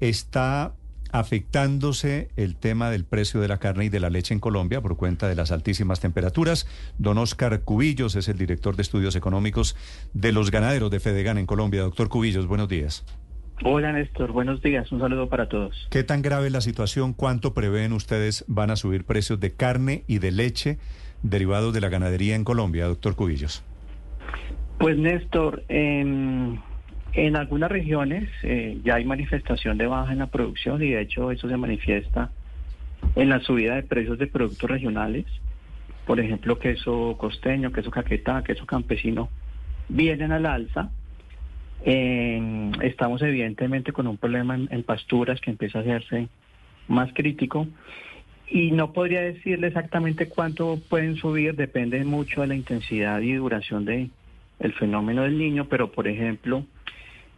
Está afectándose el tema del precio de la carne y de la leche en Colombia por cuenta de las altísimas temperaturas. Don Oscar Cubillos es el director de estudios económicos de los ganaderos de Fedegan en Colombia. Doctor Cubillos, buenos días. Hola Néstor, buenos días, un saludo para todos. ¿Qué tan grave es la situación? ¿Cuánto prevén ustedes van a subir precios de carne y de leche derivados de la ganadería en Colombia, doctor Cubillos? Pues Néstor, en, en algunas regiones eh, ya hay manifestación de baja en la producción y de hecho eso se manifiesta en la subida de precios de productos regionales. Por ejemplo, queso costeño, queso caquetá, queso campesino, vienen al alza. Estamos evidentemente con un problema en, en pasturas que empieza a hacerse más crítico y no podría decirle exactamente cuánto pueden subir, depende mucho de la intensidad y duración de fenómeno del niño, pero por ejemplo,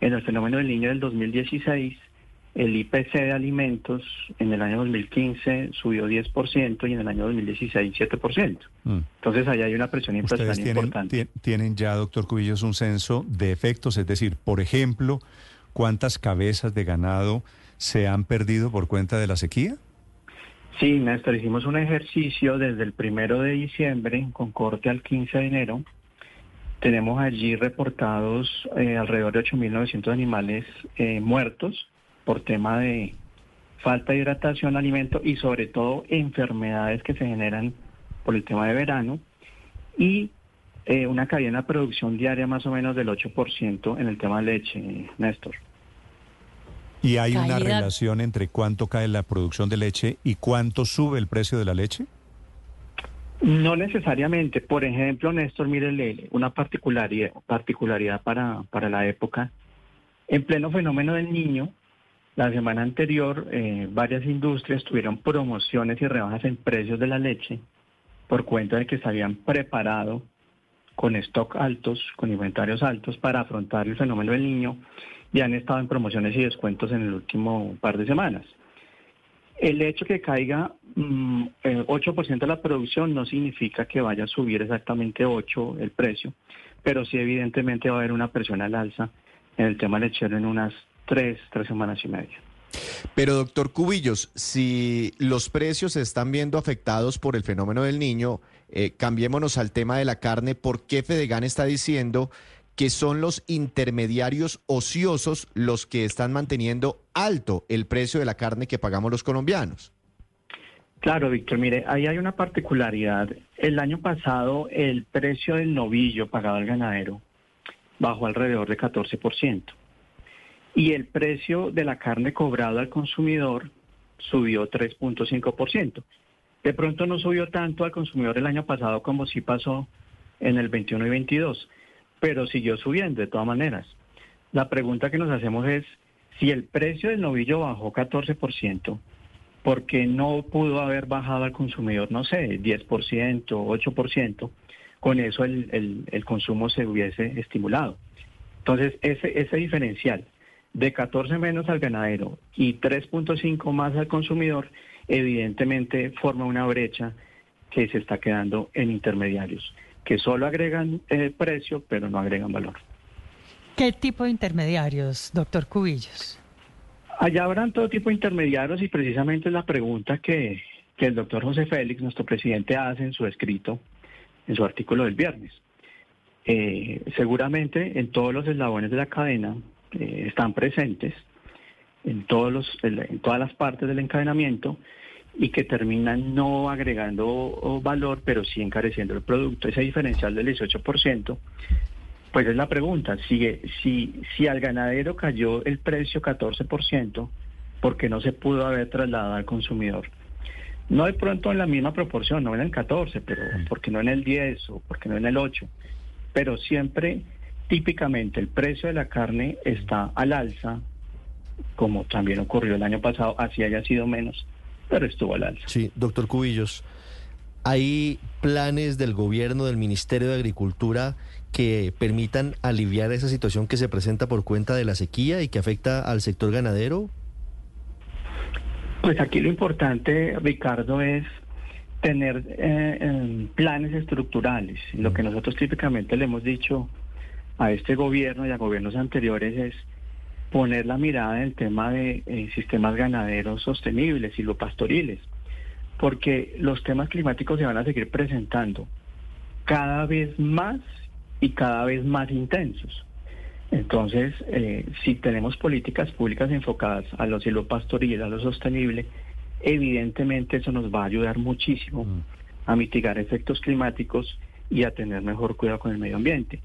en el fenómeno del niño del 2016, el IPC de alimentos en el año 2015 subió 10% y en el año 2016 7%. Mm. Entonces allá hay una presión inflacionaria tienen, importante. ti- tienen ya, doctor Cubillos, un censo de efectos, es decir, por ejemplo, ¿cuántas cabezas de ganado se han perdido por cuenta de la sequía? Sí, Néstor, hicimos un ejercicio desde el primero de diciembre con corte al 15 de enero. Tenemos allí reportados eh, alrededor de 8.900 animales eh, muertos por tema de falta de hidratación, alimento y sobre todo enfermedades que se generan por el tema de verano y eh, una caída en la producción diaria más o menos del 8% en el tema de leche, Néstor. ¿Y hay una Caída- relación entre cuánto cae la producción de leche y cuánto sube el precio de la leche? No necesariamente. Por ejemplo, Néstor, mírele una particularidad, particularidad para, para la época. En pleno fenómeno del niño, la semana anterior, eh, varias industrias tuvieron promociones y rebajas en precios de la leche por cuenta de que se habían preparado con stock altos, con inventarios altos para afrontar el fenómeno del niño y han estado en promociones y descuentos en el último par de semanas. El hecho que caiga mm, el 8% de la producción no significa que vaya a subir exactamente 8 el precio, pero sí evidentemente va a haber una presión al alza en el tema lechero en unas 3, 3 semanas y media. Pero doctor Cubillos, si los precios se están viendo afectados por el fenómeno del niño, eh, cambiémonos al tema de la carne, ¿por qué Fedegan está diciendo que son los intermediarios ociosos los que están manteniendo alto el precio de la carne que pagamos los colombianos? Claro, Víctor, mire, ahí hay una particularidad. El año pasado el precio del novillo pagado al ganadero bajó alrededor de 14%. Y el precio de la carne cobrado al consumidor subió 3.5%. De pronto no subió tanto al consumidor el año pasado como sí pasó en el 21 y 22, pero siguió subiendo de todas maneras. La pregunta que nos hacemos es, si el precio del novillo bajó 14%, ¿por qué no pudo haber bajado al consumidor, no sé, 10%, 8%? Con eso el, el- el consumo se hubiese estimulado. Entonces, ese, ese diferencial de 14 menos al ganadero y 3.5 más al consumidor, evidentemente forma una brecha que se está quedando en intermediarios, que solo agregan eh, precio, pero no agregan valor. ¿Qué tipo de intermediarios, doctor Cubillos? Allá habrán todo tipo de intermediarios y precisamente es la pregunta que, que el doctor José Félix, nuestro presidente, hace en su escrito, en su artículo del viernes. Eh, seguramente en todos los eslabones de la cadena eh, están presentes, en, todos los, en todas las partes del encadenamiento, y que terminan no agregando valor, pero sí encareciendo el producto. Ese diferencial del 18%, pues es la pregunta, si, si, si al ganadero cayó el precio 14%, ¿por qué no se pudo haber trasladado al consumidor? No de pronto en la misma proporción, no en el 14, pero porque no en el 10 o porque no en el 8, pero siempre típicamente el precio de la carne está al alza como también ocurrió el año pasado, así haya sido menos, pero estuvo al alza. Sí, doctor Cubillos, ¿hay planes del gobierno, del Ministerio de Agricultura, que permitan aliviar esa situación que se presenta por cuenta de la sequía y que afecta al sector ganadero? Pues aquí lo importante, Ricardo, es tener eh, em, planes estructurales. Lo que nosotros típicamente le hemos dicho a este gobierno y a gobiernos anteriores es poner la mirada en el tema de eh, sistemas ganaderos sostenibles y lo pastoriles, porque los temas climáticos se van a seguir presentando cada vez más y cada vez más intensos. Entonces, eh, si tenemos políticas públicas enfocadas a lo silvopastoril, a lo sostenible, evidentemente eso nos va a ayudar muchísimo a mitigar efectos climáticos y a tener mejor cuidado con el medio ambiente.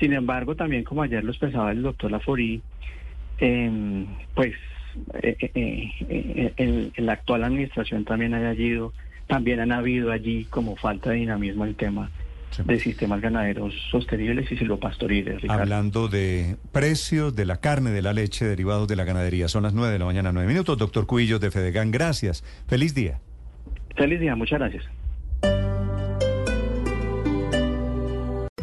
Sin embargo, también como ayer lo expresaba el doctor Laforí, eh, pues eh, eh, en, la actual administración también haya habido, también han habido allí como falta de dinamismo el tema de sistemas ganaderos sostenibles y silvopastoriles. Ricardo. Hablando de precios de la carne, de la leche derivados de la ganadería. Son las nueve de la mañana, nueve minutos. Doctor Cuillos de Fedegan, gracias. Feliz día. Feliz día, muchas gracias.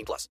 18 plus.